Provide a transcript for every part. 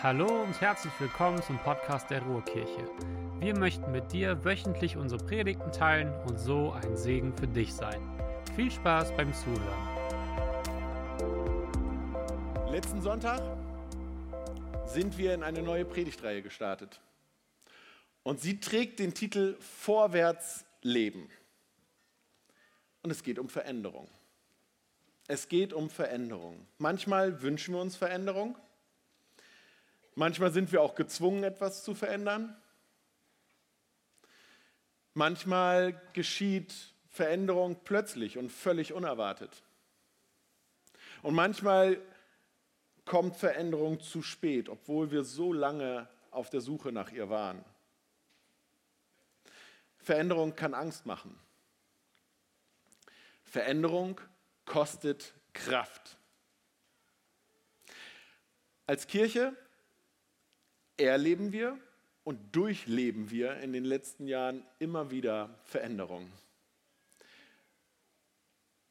Hallo und herzlich willkommen zum Podcast der Ruhrkirche. Wir möchten mit dir wöchentlich unsere Predigten teilen und so ein Segen für dich sein. Viel Spaß beim Zuhören. Letzten Sonntag sind wir in eine neue Predigtreihe gestartet. Und sie trägt den Titel Vorwärts leben. Und es geht um Veränderung. Es geht um Veränderung. Manchmal wünschen wir uns Veränderung Manchmal sind wir auch gezwungen, etwas zu verändern. Manchmal geschieht Veränderung plötzlich und völlig unerwartet. Und manchmal kommt Veränderung zu spät, obwohl wir so lange auf der Suche nach ihr waren. Veränderung kann Angst machen. Veränderung kostet Kraft. Als Kirche erleben wir und durchleben wir in den letzten Jahren immer wieder Veränderungen.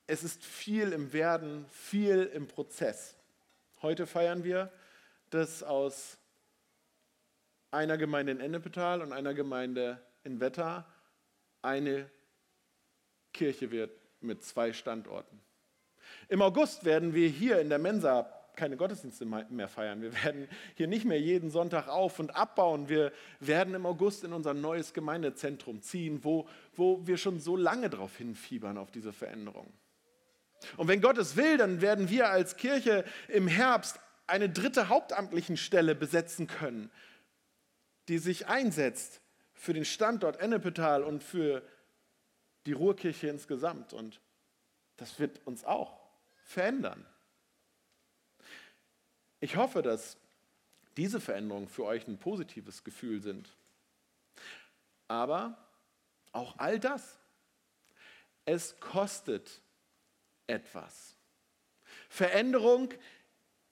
Es ist viel im Werden, viel im Prozess. Heute feiern wir, dass aus einer Gemeinde in Ennepetal und einer Gemeinde in Wetter eine Kirche wird mit zwei Standorten. Im August werden wir hier in der Mensa keine Gottesdienste mehr feiern. Wir werden hier nicht mehr jeden Sonntag auf und abbauen. Wir werden im August in unser neues Gemeindezentrum ziehen, wo, wo wir schon so lange darauf hinfiebern, auf diese Veränderung. Und wenn Gott es will, dann werden wir als Kirche im Herbst eine dritte hauptamtlichen Stelle besetzen können, die sich einsetzt für den Standort Ennepetal und für die Ruhrkirche insgesamt. Und das wird uns auch verändern. Ich hoffe, dass diese Veränderungen für euch ein positives Gefühl sind. Aber auch all das, es kostet etwas. Veränderung,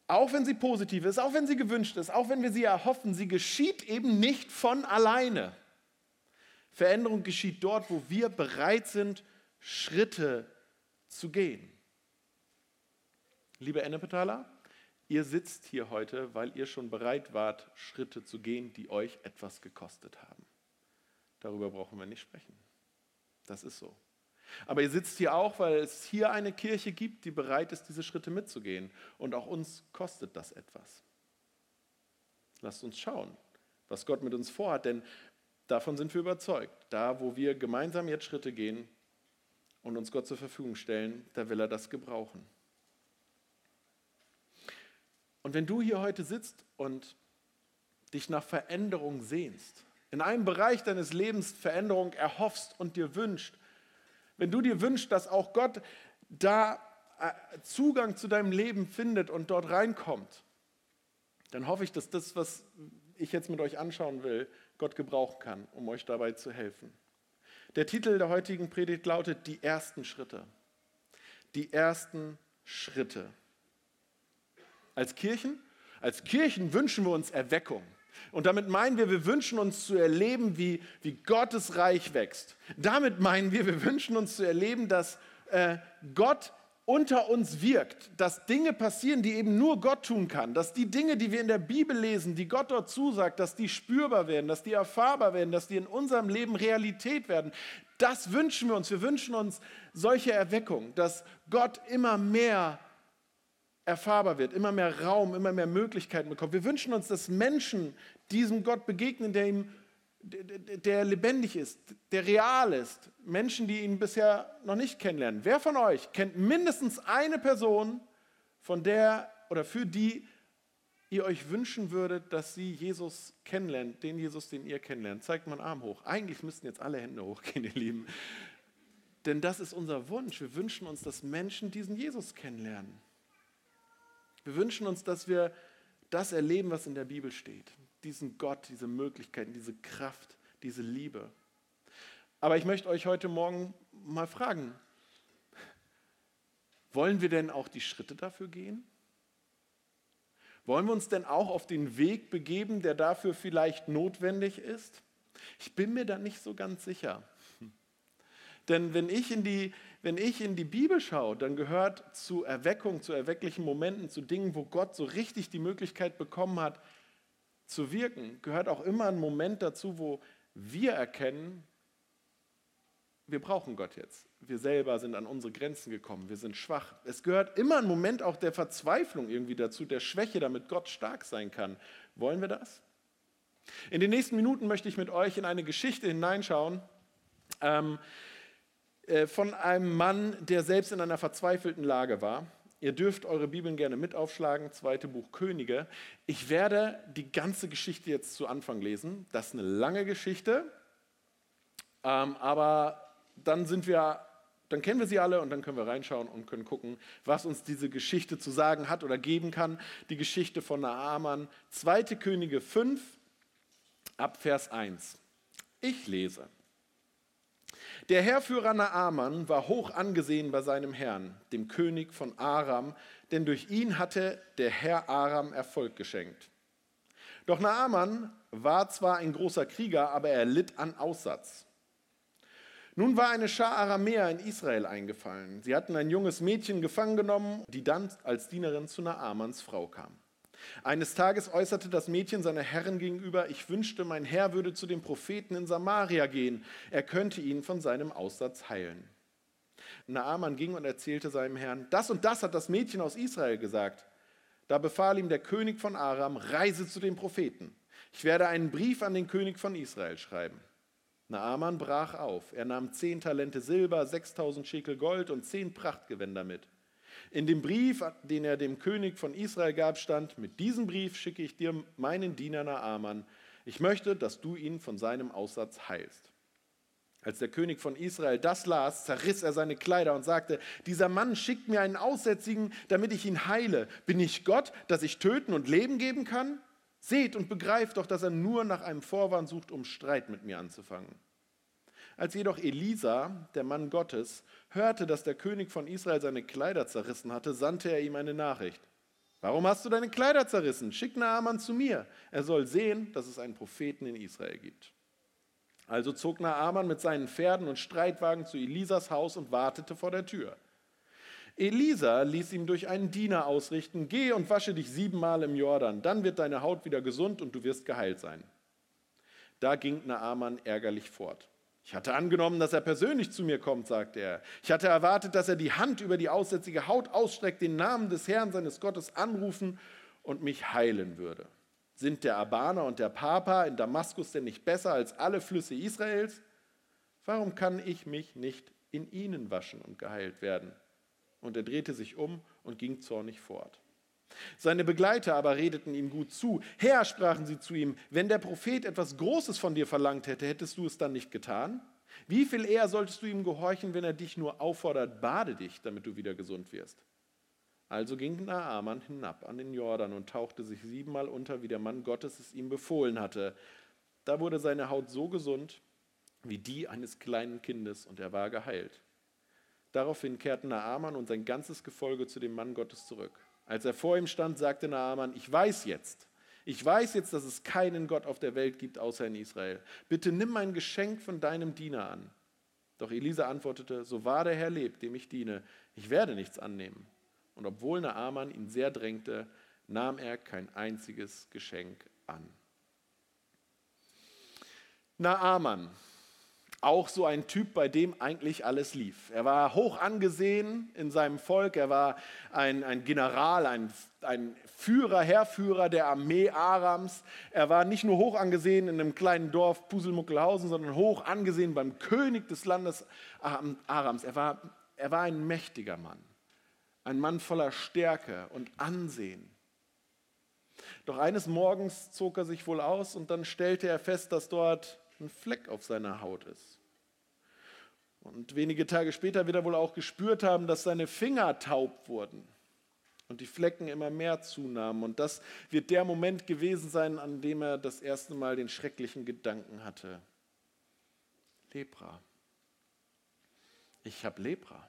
auch wenn sie positiv ist, auch wenn sie gewünscht ist, auch wenn wir sie erhoffen, sie geschieht eben nicht von alleine. Veränderung geschieht dort, wo wir bereit sind, Schritte zu gehen. Liebe Ennepetaler, Ihr sitzt hier heute, weil ihr schon bereit wart, Schritte zu gehen, die euch etwas gekostet haben. Darüber brauchen wir nicht sprechen. Das ist so. Aber ihr sitzt hier auch, weil es hier eine Kirche gibt, die bereit ist, diese Schritte mitzugehen. Und auch uns kostet das etwas. Lasst uns schauen, was Gott mit uns vorhat, denn davon sind wir überzeugt. Da, wo wir gemeinsam jetzt Schritte gehen und uns Gott zur Verfügung stellen, da will er das gebrauchen. Und wenn du hier heute sitzt und dich nach Veränderung sehnst, in einem Bereich deines Lebens Veränderung erhoffst und dir wünscht, wenn du dir wünschst, dass auch Gott da äh, Zugang zu deinem Leben findet und dort reinkommt, dann hoffe ich, dass das, was ich jetzt mit euch anschauen will, Gott gebrauchen kann, um euch dabei zu helfen. Der Titel der heutigen Predigt lautet Die ersten Schritte. Die ersten Schritte. Als Kirchen, als Kirchen wünschen wir uns Erweckung. Und damit meinen wir, wir wünschen uns zu erleben, wie, wie Gottes Reich wächst. Damit meinen wir, wir wünschen uns zu erleben, dass äh, Gott unter uns wirkt, dass Dinge passieren, die eben nur Gott tun kann, dass die Dinge, die wir in der Bibel lesen, die Gott dort zusagt, dass die spürbar werden, dass die erfahrbar werden, dass die in unserem Leben Realität werden. Das wünschen wir uns. Wir wünschen uns solche Erweckung, dass Gott immer mehr erfahrbar wird, immer mehr Raum, immer mehr Möglichkeiten bekommt. Wir wünschen uns, dass Menschen diesem Gott begegnen, der ihm der lebendig ist, der real ist. Menschen, die ihn bisher noch nicht kennenlernen. Wer von euch kennt mindestens eine Person, von der oder für die ihr euch wünschen würdet, dass sie Jesus kennenlernt, den Jesus, den ihr kennenlernt? Zeigt mal einen Arm hoch. Eigentlich müssten jetzt alle Hände hochgehen, ihr Lieben. Denn das ist unser Wunsch. Wir wünschen uns, dass Menschen diesen Jesus kennenlernen. Wir wünschen uns, dass wir das erleben, was in der Bibel steht. Diesen Gott, diese Möglichkeiten, diese Kraft, diese Liebe. Aber ich möchte euch heute Morgen mal fragen, wollen wir denn auch die Schritte dafür gehen? Wollen wir uns denn auch auf den Weg begeben, der dafür vielleicht notwendig ist? Ich bin mir da nicht so ganz sicher. Denn wenn ich in die, wenn ich in die Bibel schaue, dann gehört zu Erweckung, zu erwecklichen Momenten, zu Dingen, wo Gott so richtig die Möglichkeit bekommen hat, zu wirken, gehört auch immer ein Moment dazu, wo wir erkennen, wir brauchen Gott jetzt. Wir selber sind an unsere Grenzen gekommen, wir sind schwach. Es gehört immer ein Moment auch der Verzweiflung irgendwie dazu, der Schwäche, damit Gott stark sein kann. Wollen wir das? In den nächsten Minuten möchte ich mit euch in eine Geschichte hineinschauen ähm, äh, von einem Mann, der selbst in einer verzweifelten Lage war. Ihr dürft eure Bibeln gerne mit aufschlagen, zweite Buch Könige. Ich werde die ganze Geschichte jetzt zu Anfang lesen. Das ist eine lange Geschichte, ähm, aber dann sind wir, dann kennen wir sie alle und dann können wir reinschauen und können gucken, was uns diese Geschichte zu sagen hat oder geben kann. Die Geschichte von Naaman, 2. Könige 5, ab Vers 1. Ich lese. Der Herrführer Naaman war hoch angesehen bei seinem Herrn, dem König von Aram, denn durch ihn hatte der Herr Aram Erfolg geschenkt. Doch Naaman war zwar ein großer Krieger, aber er litt an Aussatz. Nun war eine Schar Aramäer in Israel eingefallen. Sie hatten ein junges Mädchen gefangen genommen, die dann als Dienerin zu Naamans Frau kam. Eines Tages äußerte das Mädchen seiner Herrin gegenüber, ich wünschte, mein Herr würde zu dem Propheten in Samaria gehen, er könnte ihn von seinem Aussatz heilen. Naaman ging und erzählte seinem Herrn, das und das hat das Mädchen aus Israel gesagt. Da befahl ihm der König von Aram, reise zu dem Propheten. Ich werde einen Brief an den König von Israel schreiben. Naaman brach auf. Er nahm zehn Talente Silber, 6000 Schekel Gold und zehn Prachtgewänder mit. In dem Brief, den er dem König von Israel gab, stand: Mit diesem Brief schicke ich dir meinen Diener Naaman. Ich möchte, dass du ihn von seinem Aussatz heilst. Als der König von Israel das las, zerriss er seine Kleider und sagte, dieser Mann schickt mir einen Aussätzigen, damit ich ihn heile. Bin ich Gott, dass ich töten und Leben geben kann? Seht und begreift doch, dass er nur nach einem Vorwand sucht, um Streit mit mir anzufangen. Als jedoch Elisa, der Mann Gottes, hörte, dass der König von Israel seine Kleider zerrissen hatte, sandte er ihm eine Nachricht. Warum hast du deine Kleider zerrissen? Schick Naaman zu mir. Er soll sehen, dass es einen Propheten in Israel gibt. Also zog Naaman mit seinen Pferden und Streitwagen zu Elisas Haus und wartete vor der Tür. Elisa ließ ihm durch einen Diener ausrichten, geh und wasche dich siebenmal im Jordan, dann wird deine Haut wieder gesund und du wirst geheilt sein. Da ging Naaman ärgerlich fort. Ich hatte angenommen, dass er persönlich zu mir kommt, sagte er. Ich hatte erwartet, dass er die Hand über die aussätzige Haut ausstreckt, den Namen des Herrn seines Gottes anrufen und mich heilen würde. Sind der Abana und der Papa in Damaskus denn nicht besser als alle Flüsse Israels? Warum kann ich mich nicht in ihnen waschen und geheilt werden? Und er drehte sich um und ging zornig fort. Seine Begleiter aber redeten ihm gut zu. Herr, sprachen sie zu ihm, wenn der Prophet etwas Großes von dir verlangt hätte, hättest du es dann nicht getan? Wie viel eher solltest du ihm gehorchen, wenn er dich nur auffordert, bade dich, damit du wieder gesund wirst? Also ging Naaman hinab an den Jordan und tauchte sich siebenmal unter, wie der Mann Gottes es ihm befohlen hatte. Da wurde seine Haut so gesund wie die eines kleinen Kindes und er war geheilt. Daraufhin kehrten Naaman und sein ganzes Gefolge zu dem Mann Gottes zurück. Als er vor ihm stand, sagte Naaman, ich weiß jetzt, ich weiß jetzt, dass es keinen Gott auf der Welt gibt außer in Israel. Bitte nimm mein Geschenk von deinem Diener an. Doch Elisa antwortete, so wahr der Herr lebt, dem ich diene, ich werde nichts annehmen. Und obwohl Naaman ihn sehr drängte, nahm er kein einziges Geschenk an. Naaman, auch so ein Typ, bei dem eigentlich alles lief. Er war hoch angesehen in seinem Volk, er war ein, ein General, ein, ein Führer, Herrführer der Armee Arams. Er war nicht nur hoch angesehen in einem kleinen Dorf Puselmuckelhausen, sondern hoch angesehen beim König des Landes Arams. Er war, er war ein mächtiger Mann, ein Mann voller Stärke und Ansehen. Doch eines Morgens zog er sich wohl aus und dann stellte er fest, dass dort ein Fleck auf seiner Haut ist. Und wenige Tage später wird er wohl auch gespürt haben, dass seine Finger taub wurden und die Flecken immer mehr zunahmen. Und das wird der Moment gewesen sein, an dem er das erste Mal den schrecklichen Gedanken hatte. Lepra. Ich habe Lepra.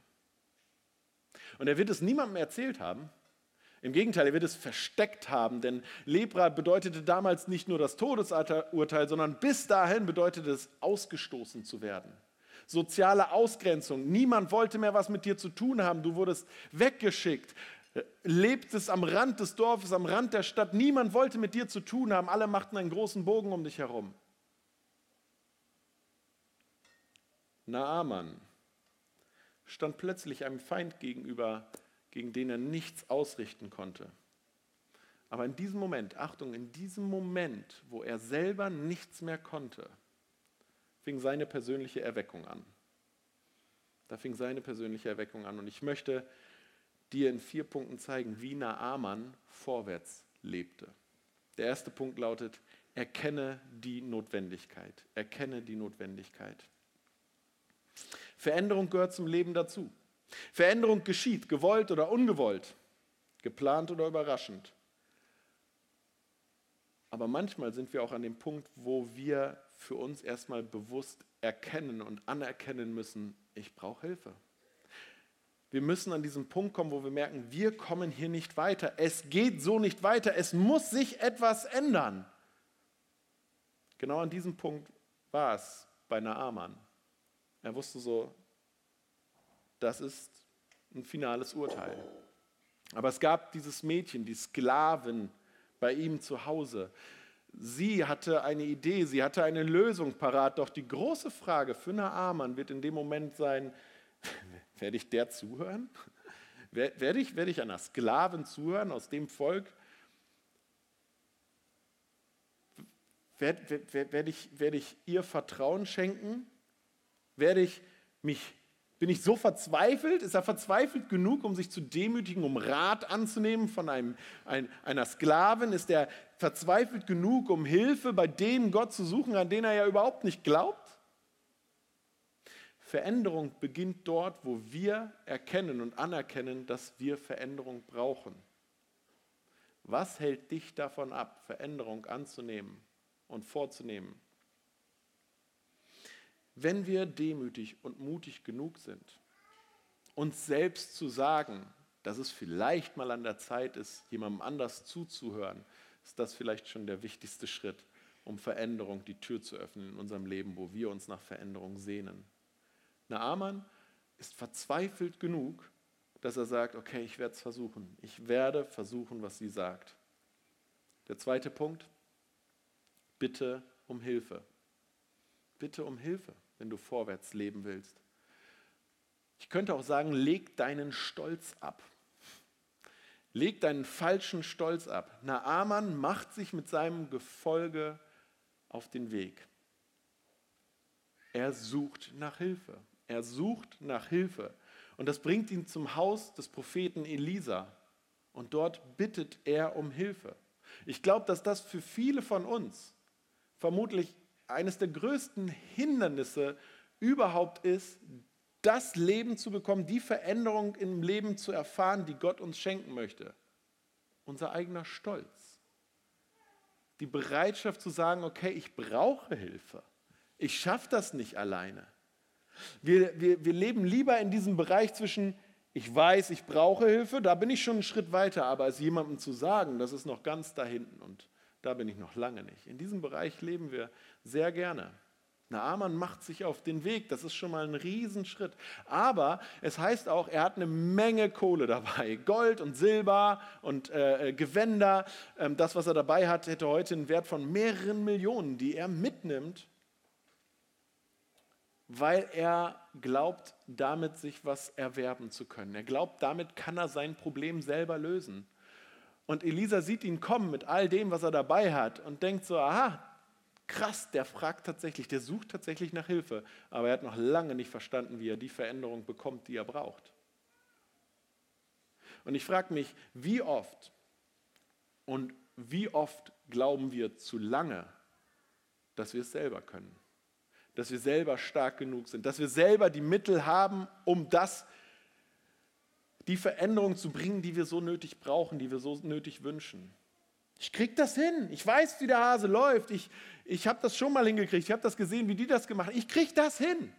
Und er wird es niemandem erzählt haben, im Gegenteil, er wird es versteckt haben, denn Lepra bedeutete damals nicht nur das Todesurteil, sondern bis dahin bedeutete es, ausgestoßen zu werden. Soziale Ausgrenzung. Niemand wollte mehr was mit dir zu tun haben. Du wurdest weggeschickt, lebt es am Rand des Dorfes, am Rand der Stadt. Niemand wollte mit dir zu tun haben. Alle machten einen großen Bogen um dich herum. Naaman stand plötzlich einem Feind gegenüber, gegen den er nichts ausrichten konnte. Aber in diesem Moment, Achtung, in diesem Moment, wo er selber nichts mehr konnte, fing seine persönliche Erweckung an. Da fing seine persönliche Erweckung an. Und ich möchte dir in vier Punkten zeigen, wie Naaman vorwärts lebte. Der erste Punkt lautet, erkenne die Notwendigkeit. Erkenne die Notwendigkeit. Veränderung gehört zum Leben dazu. Veränderung geschieht, gewollt oder ungewollt, geplant oder überraschend. Aber manchmal sind wir auch an dem Punkt, wo wir für uns erstmal bewusst erkennen und anerkennen müssen, ich brauche Hilfe. Wir müssen an diesen Punkt kommen, wo wir merken, wir kommen hier nicht weiter. Es geht so nicht weiter. Es muss sich etwas ändern. Genau an diesem Punkt war es bei Naaman. Er wusste so, das ist ein finales Urteil. Aber es gab dieses Mädchen, die Sklavin bei ihm zu Hause. Sie hatte eine Idee, sie hatte eine Lösung parat. Doch die große Frage für Naaman wird in dem Moment sein, werde ich der zuhören? Werde ich, werde ich einer Sklavin zuhören aus dem Volk? Werde, werde, ich, werde ich ihr Vertrauen schenken? Werde ich mich, bin ich so verzweifelt? Ist er verzweifelt genug, um sich zu demütigen, um Rat anzunehmen von einem, ein, einer Sklavin? Ist er verzweifelt genug, um Hilfe bei dem Gott zu suchen, an den er ja überhaupt nicht glaubt? Veränderung beginnt dort, wo wir erkennen und anerkennen, dass wir Veränderung brauchen. Was hält dich davon ab, Veränderung anzunehmen und vorzunehmen? Wenn wir demütig und mutig genug sind, uns selbst zu sagen, dass es vielleicht mal an der Zeit ist, jemandem anders zuzuhören, ist das vielleicht schon der wichtigste Schritt, um Veränderung die Tür zu öffnen in unserem Leben, wo wir uns nach Veränderung sehnen. Naaman ist verzweifelt genug, dass er sagt, okay, ich werde es versuchen. Ich werde versuchen, was sie sagt. Der zweite Punkt, bitte um Hilfe. Bitte um Hilfe, wenn du vorwärts leben willst. Ich könnte auch sagen, leg deinen Stolz ab. Leg deinen falschen Stolz ab. Naaman macht sich mit seinem Gefolge auf den Weg. Er sucht nach Hilfe. Er sucht nach Hilfe. Und das bringt ihn zum Haus des Propheten Elisa. Und dort bittet er um Hilfe. Ich glaube, dass das für viele von uns vermutlich eines der größten Hindernisse überhaupt ist, das Leben zu bekommen, die Veränderung im Leben zu erfahren, die Gott uns schenken möchte. Unser eigener Stolz. Die Bereitschaft zu sagen, okay, ich brauche Hilfe. Ich schaffe das nicht alleine. Wir, wir, wir leben lieber in diesem Bereich zwischen, ich weiß, ich brauche Hilfe, da bin ich schon einen Schritt weiter, aber es jemandem zu sagen, das ist noch ganz da hinten und da bin ich noch lange nicht. In diesem Bereich leben wir sehr gerne. Naaman macht sich auf den Weg, das ist schon mal ein Riesenschritt. Aber es heißt auch, er hat eine Menge Kohle dabei, Gold und Silber und äh, Gewänder. Ähm, das, was er dabei hat, hätte heute einen Wert von mehreren Millionen, die er mitnimmt weil er glaubt, damit sich was erwerben zu können. Er glaubt, damit kann er sein Problem selber lösen. Und Elisa sieht ihn kommen mit all dem, was er dabei hat und denkt so, aha, krass, der fragt tatsächlich, der sucht tatsächlich nach Hilfe, aber er hat noch lange nicht verstanden, wie er die Veränderung bekommt, die er braucht. Und ich frage mich, wie oft und wie oft glauben wir zu lange, dass wir es selber können? dass wir selber stark genug sind, dass wir selber die Mittel haben, um das, die Veränderung zu bringen, die wir so nötig brauchen, die wir so nötig wünschen. Ich kriege das hin. Ich weiß, wie der Hase läuft. Ich, ich habe das schon mal hingekriegt. Ich habe das gesehen, wie die das gemacht haben. Ich kriege das hin.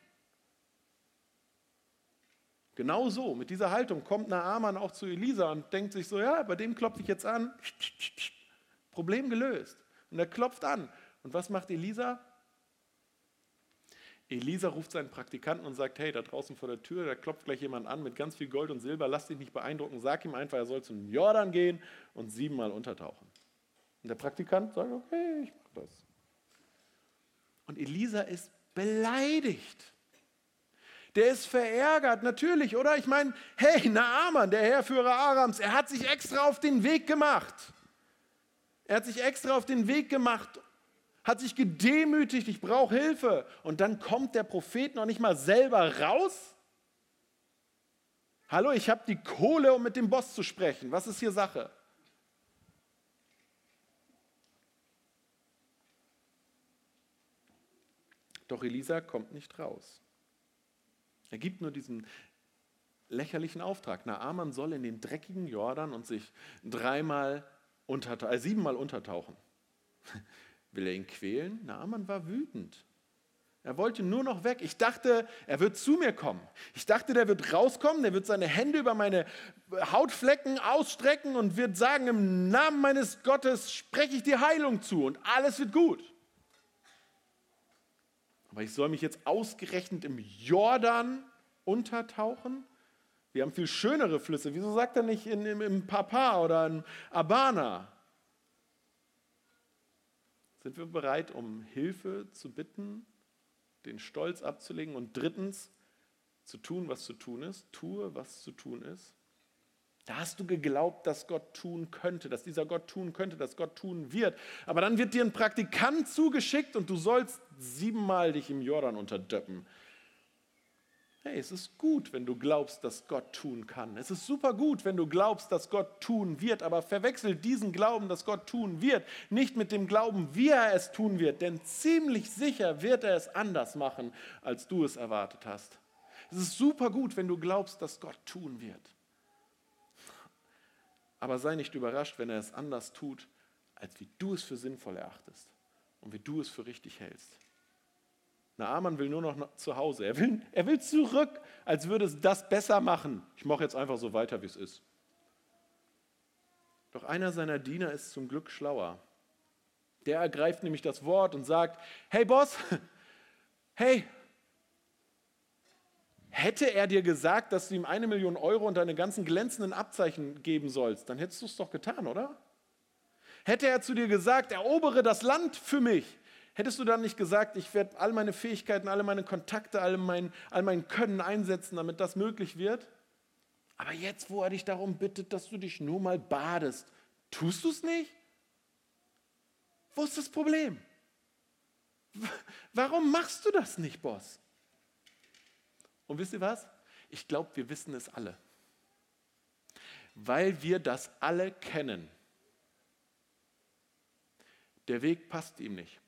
Genau so, mit dieser Haltung kommt Naaman auch zu Elisa und denkt sich so, ja, bei dem klopfe ich jetzt an. Problem gelöst. Und er klopft an. Und was macht Elisa? Elisa ruft seinen Praktikanten und sagt, hey, da draußen vor der Tür, da klopft gleich jemand an mit ganz viel Gold und Silber, lass dich nicht beeindrucken, sag ihm einfach, er soll zum Jordan gehen und siebenmal untertauchen. Und der Praktikant sagt, okay, ich mach das. Und Elisa ist beleidigt. Der ist verärgert, natürlich, oder? Ich meine, hey, Naaman, der Heerführer Arams, er hat sich extra auf den Weg gemacht. Er hat sich extra auf den Weg gemacht, hat sich gedemütigt, ich brauche Hilfe. Und dann kommt der Prophet noch nicht mal selber raus. Hallo, ich habe die Kohle, um mit dem Boss zu sprechen. Was ist hier Sache? Doch Elisa kommt nicht raus. Er gibt nur diesen lächerlichen Auftrag. Naaman soll in den dreckigen Jordan und sich dreimal untertauchen, äh, siebenmal untertauchen. Will er ihn quälen? Naaman war wütend. Er wollte nur noch weg. Ich dachte, er wird zu mir kommen. Ich dachte, der wird rauskommen, der wird seine Hände über meine Hautflecken ausstrecken und wird sagen, im Namen meines Gottes spreche ich die Heilung zu und alles wird gut. Aber ich soll mich jetzt ausgerechnet im Jordan untertauchen? Wir haben viel schönere Flüsse. Wieso sagt er nicht in, im, im Papa oder in Abana? Sind wir bereit, um Hilfe zu bitten, den Stolz abzulegen und drittens zu tun, was zu tun ist? Tue, was zu tun ist. Da hast du geglaubt, dass Gott tun könnte, dass dieser Gott tun könnte, dass Gott tun wird. Aber dann wird dir ein Praktikant zugeschickt und du sollst siebenmal dich im Jordan unterdöppen. Hey, es ist gut, wenn du glaubst, dass Gott tun kann. Es ist super gut, wenn du glaubst, dass Gott tun wird, aber verwechsel diesen Glauben, dass Gott tun wird, nicht mit dem Glauben, wie er es tun wird, denn ziemlich sicher wird er es anders machen, als du es erwartet hast. Es ist super gut, wenn du glaubst, dass Gott tun wird. Aber sei nicht überrascht, wenn er es anders tut, als wie du es für sinnvoll erachtest und wie du es für richtig hältst. Naaman will nur noch zu Hause. Er will, er will zurück, als würde es das besser machen. Ich mache jetzt einfach so weiter, wie es ist. Doch einer seiner Diener ist zum Glück schlauer. Der ergreift nämlich das Wort und sagt, hey Boss, hey, hätte er dir gesagt, dass du ihm eine Million Euro und deine ganzen glänzenden Abzeichen geben sollst, dann hättest du es doch getan, oder? Hätte er zu dir gesagt, erobere das Land für mich, Hättest du dann nicht gesagt, ich werde all meine Fähigkeiten, alle meine Kontakte, all mein, all mein Können einsetzen, damit das möglich wird? Aber jetzt, wo er dich darum bittet, dass du dich nur mal badest, tust du es nicht? Wo ist das Problem? Warum machst du das nicht, Boss? Und wisst ihr was? Ich glaube, wir wissen es alle. Weil wir das alle kennen. Der Weg passt ihm nicht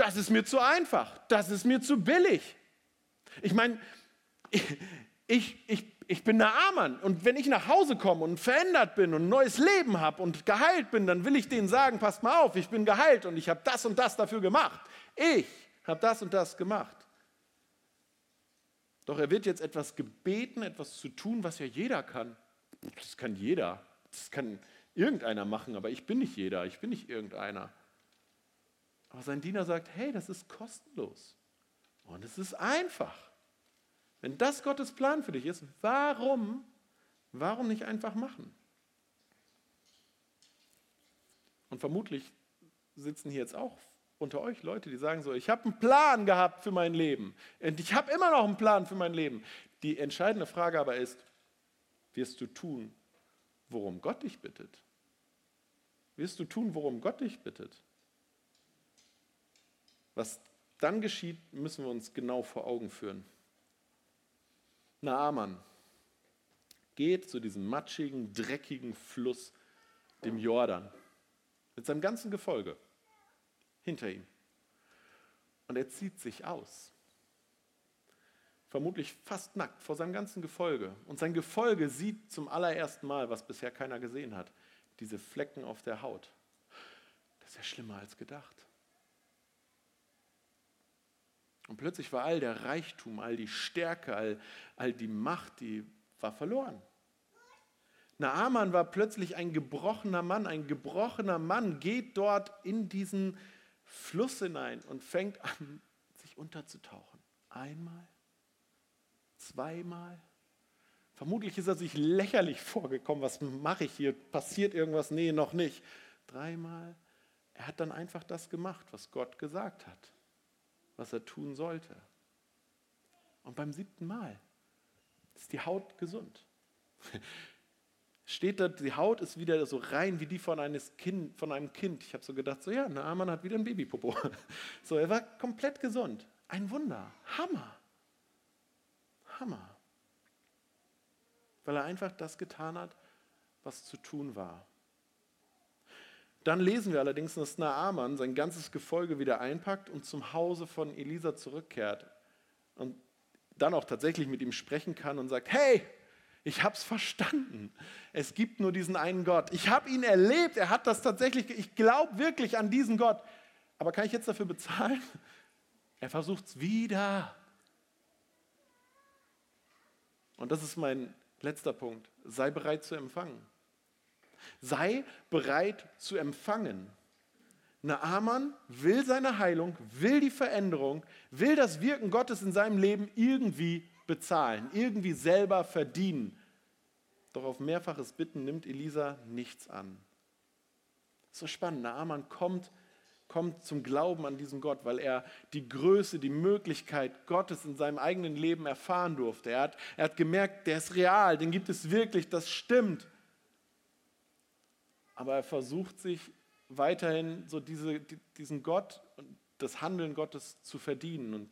das ist mir zu einfach, das ist mir zu billig. Ich meine, ich, ich, ich bin der Armann und wenn ich nach Hause komme und verändert bin und ein neues Leben habe und geheilt bin, dann will ich denen sagen, passt mal auf, ich bin geheilt und ich habe das und das dafür gemacht. Ich habe das und das gemacht. Doch er wird jetzt etwas gebeten, etwas zu tun, was ja jeder kann. Das kann jeder. Das kann irgendeiner machen, aber ich bin nicht jeder, ich bin nicht irgendeiner. Aber sein Diener sagt, hey, das ist kostenlos. Und es ist einfach. Wenn das Gottes Plan für dich ist, warum, warum nicht einfach machen? Und vermutlich sitzen hier jetzt auch unter euch Leute, die sagen so, ich habe einen Plan gehabt für mein Leben und ich habe immer noch einen Plan für mein Leben. Die entscheidende Frage aber ist, wirst du tun, worum Gott dich bittet? Wirst du tun, worum Gott dich bittet? Was dann geschieht, müssen wir uns genau vor Augen führen. Naaman geht zu diesem matschigen, dreckigen Fluss, dem Jordan, mit seinem ganzen Gefolge hinter ihm. Und er zieht sich aus. Vermutlich fast nackt vor seinem ganzen Gefolge. Und sein Gefolge sieht zum allerersten Mal, was bisher keiner gesehen hat, diese Flecken auf der Haut. Das ist ja schlimmer als gedacht. Und plötzlich war all der Reichtum, all die Stärke, all, all die Macht, die war verloren. Naaman war plötzlich ein gebrochener Mann. Ein gebrochener Mann geht dort in diesen Fluss hinein und fängt an, sich unterzutauchen. Einmal? Zweimal? Vermutlich ist er sich lächerlich vorgekommen. Was mache ich hier? Passiert irgendwas? Nee, noch nicht. Dreimal? Er hat dann einfach das gemacht, was Gott gesagt hat, was er tun sollte. Und beim siebten Mal ist die Haut gesund. Steht da, die Haut ist wieder so rein wie die von, eines kind, von einem Kind. Ich habe so gedacht, so ja, Naaman hat wieder ein Babypopo. So, er war komplett gesund. Ein Wunder. Hammer. Hammer. Weil er einfach das getan hat, was zu tun war. Dann lesen wir allerdings, dass Naaman sein ganzes Gefolge wieder einpackt und zum Hause von Elisa zurückkehrt. Und dann auch tatsächlich mit ihm sprechen kann und sagt, hey, ich habe es verstanden. Es gibt nur diesen einen Gott. Ich habe ihn erlebt. Er hat das tatsächlich. Ich glaube wirklich an diesen Gott. Aber kann ich jetzt dafür bezahlen? Er versucht es wieder. Und das ist mein letzter Punkt. Sei bereit zu empfangen. Sei bereit zu empfangen. Naaman will seine Heilung, will die Veränderung, will das Wirken Gottes in seinem Leben irgendwie bezahlen, irgendwie selber verdienen. Doch auf mehrfaches Bitten nimmt Elisa nichts an. So spannend. Naaman kommt, kommt zum Glauben an diesen Gott, weil er die Größe, die Möglichkeit Gottes in seinem eigenen Leben erfahren durfte. Er hat, er hat gemerkt, der ist real, den gibt es wirklich, das stimmt aber er versucht sich weiterhin so diese, diesen Gott und das Handeln Gottes zu verdienen und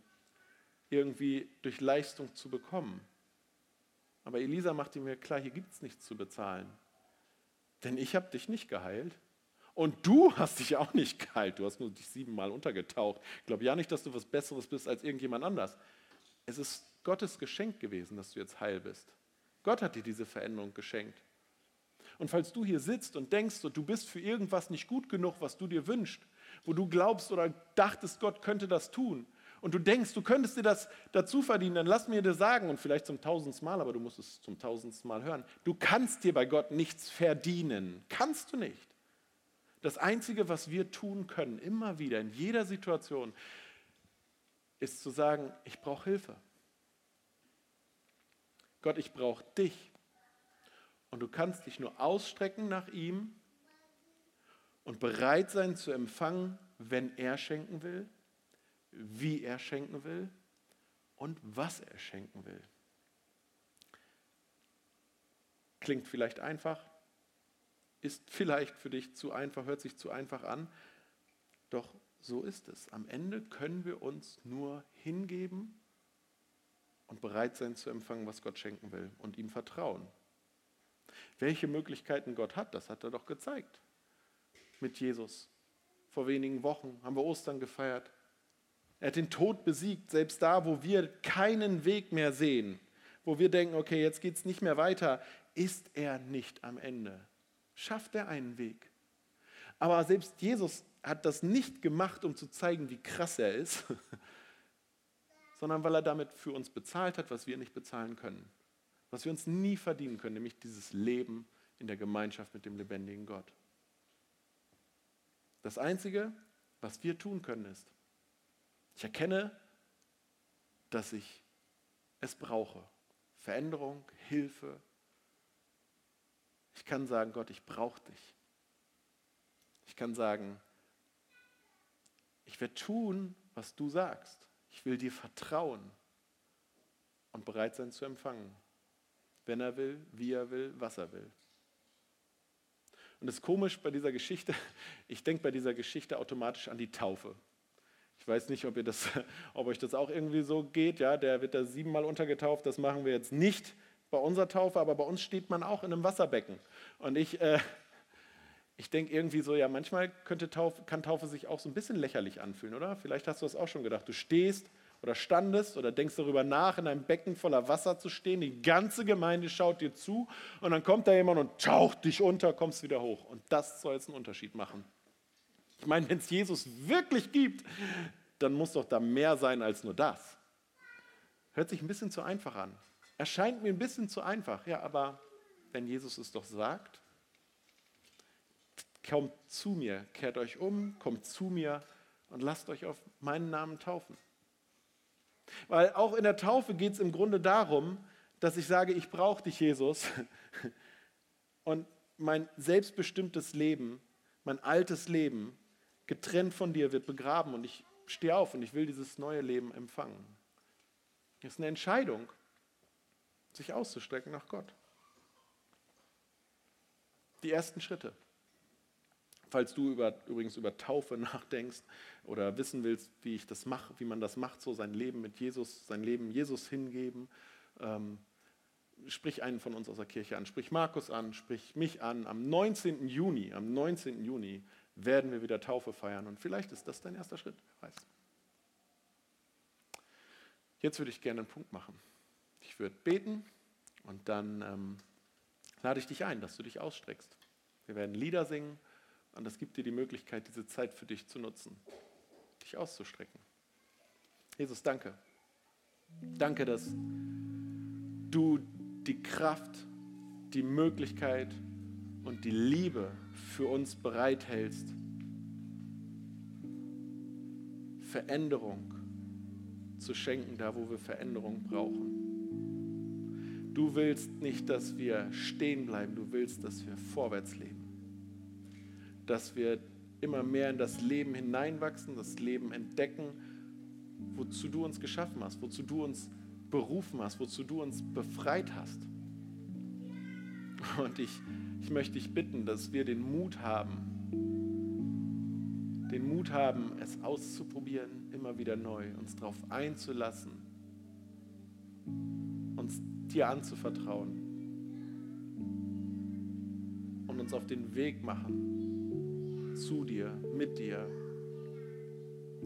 irgendwie durch Leistung zu bekommen. Aber Elisa macht ihm mir klar, hier gibt es nichts zu bezahlen. Denn ich habe dich nicht geheilt. Und du hast dich auch nicht geheilt. Du hast nur dich siebenmal untergetaucht. Ich glaube ja nicht, dass du was Besseres bist als irgendjemand anders. Es ist Gottes Geschenk gewesen, dass du jetzt heil bist. Gott hat dir diese Veränderung geschenkt. Und falls du hier sitzt und denkst, du bist für irgendwas nicht gut genug, was du dir wünschst, wo du glaubst oder dachtest, Gott könnte das tun, und du denkst, du könntest dir das dazu verdienen, dann lass mir dir sagen, und vielleicht zum tausendsten Mal, aber du musst es zum tausendsten Mal hören, du kannst dir bei Gott nichts verdienen. Kannst du nicht. Das Einzige, was wir tun können, immer wieder, in jeder Situation, ist zu sagen, ich brauche Hilfe. Gott, ich brauche dich. Und du kannst dich nur ausstrecken nach ihm und bereit sein zu empfangen, wenn er schenken will, wie er schenken will und was er schenken will. Klingt vielleicht einfach, ist vielleicht für dich zu einfach, hört sich zu einfach an, doch so ist es. Am Ende können wir uns nur hingeben und bereit sein zu empfangen, was Gott schenken will und ihm vertrauen. Welche Möglichkeiten Gott hat, das hat er doch gezeigt mit Jesus. Vor wenigen Wochen haben wir Ostern gefeiert. Er hat den Tod besiegt, selbst da, wo wir keinen Weg mehr sehen, wo wir denken, okay, jetzt geht es nicht mehr weiter, ist er nicht am Ende. Schafft er einen Weg. Aber selbst Jesus hat das nicht gemacht, um zu zeigen, wie krass er ist, sondern weil er damit für uns bezahlt hat, was wir nicht bezahlen können was wir uns nie verdienen können, nämlich dieses Leben in der Gemeinschaft mit dem lebendigen Gott. Das Einzige, was wir tun können, ist, ich erkenne, dass ich es brauche. Veränderung, Hilfe. Ich kann sagen, Gott, ich brauche dich. Ich kann sagen, ich werde tun, was du sagst. Ich will dir vertrauen und bereit sein zu empfangen wenn er will, wie er will, was er will. Und das ist komisch bei dieser Geschichte, ich denke bei dieser Geschichte automatisch an die Taufe. Ich weiß nicht, ob, ihr das, ob euch das auch irgendwie so geht. Ja, der wird da siebenmal untergetauft. Das machen wir jetzt nicht bei unserer Taufe, aber bei uns steht man auch in einem Wasserbecken. Und ich, äh, ich denke irgendwie so, ja, manchmal könnte Taufe, kann Taufe sich auch so ein bisschen lächerlich anfühlen, oder? Vielleicht hast du das auch schon gedacht. Du stehst oder standest oder denkst darüber nach, in einem Becken voller Wasser zu stehen. Die ganze Gemeinde schaut dir zu und dann kommt da jemand und taucht dich unter, kommst wieder hoch. Und das soll jetzt einen Unterschied machen. Ich meine, wenn es Jesus wirklich gibt, dann muss doch da mehr sein als nur das. Hört sich ein bisschen zu einfach an. Erscheint mir ein bisschen zu einfach. Ja, aber wenn Jesus es doch sagt, kommt zu mir, kehrt euch um, kommt zu mir und lasst euch auf meinen Namen taufen. Weil auch in der Taufe geht es im Grunde darum, dass ich sage, ich brauche dich, Jesus. Und mein selbstbestimmtes Leben, mein altes Leben, getrennt von dir, wird begraben. Und ich stehe auf und ich will dieses neue Leben empfangen. Es ist eine Entscheidung, sich auszustrecken nach Gott. Die ersten Schritte. Falls du über, übrigens über Taufe nachdenkst oder wissen willst, wie ich das mache, wie man das macht, so sein Leben mit Jesus, sein Leben Jesus hingeben, ähm, sprich einen von uns aus der Kirche an, sprich Markus an, sprich mich an. Am 19. Juni, am 19. Juni werden wir wieder Taufe feiern und vielleicht ist das dein erster Schritt, weiß. Jetzt würde ich gerne einen Punkt machen. Ich würde beten und dann ähm, lade ich dich ein, dass du dich ausstreckst. Wir werden Lieder singen und das gibt dir die Möglichkeit, diese Zeit für dich zu nutzen, dich auszustrecken. Jesus, danke. Danke, dass du die Kraft, die Möglichkeit und die Liebe für uns bereithältst, Veränderung zu schenken, da wo wir Veränderung brauchen. Du willst nicht, dass wir stehen bleiben, du willst, dass wir vorwärts leben. Dass wir immer mehr in das Leben hineinwachsen, das Leben entdecken, wozu du uns geschaffen hast, wozu du uns berufen hast, wozu du uns befreit hast. Und ich, ich möchte dich bitten, dass wir den Mut haben, den Mut haben, es auszuprobieren, immer wieder neu, uns darauf einzulassen, uns dir anzuvertrauen und uns auf den Weg machen zu dir, mit dir.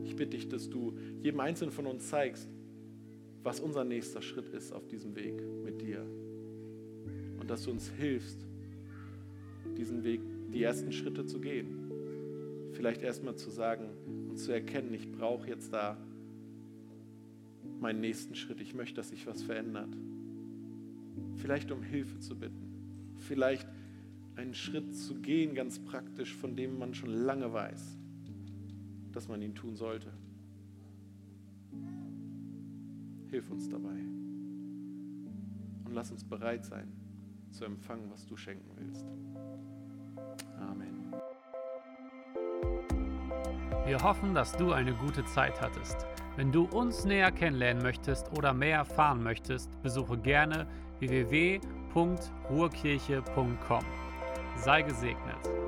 Ich bitte dich, dass du jedem Einzelnen von uns zeigst, was unser nächster Schritt ist auf diesem Weg mit dir. Dass du uns hilfst, diesen Weg, die ersten Schritte zu gehen vielleicht erstmal zu sagen und zu erkennen, ich brauche jetzt da meinen nächsten Schritt. Ich möchte, dass sich was verändert. Vielleicht um Hilfe zu bitten. Vielleicht einen Schritt zu gehen, ganz praktisch, von dem man schon lange weiß, dass man ihn tun sollte. Hilf uns dabei. Und lass uns bereit sein, zu empfangen, was du schenken willst. Amen. Wir hoffen, dass du eine gute Zeit hattest. Wenn du uns näher kennenlernen möchtest oder mehr erfahren möchtest, besuche gerne www.ruhrkirche.com. Sei gesegnet.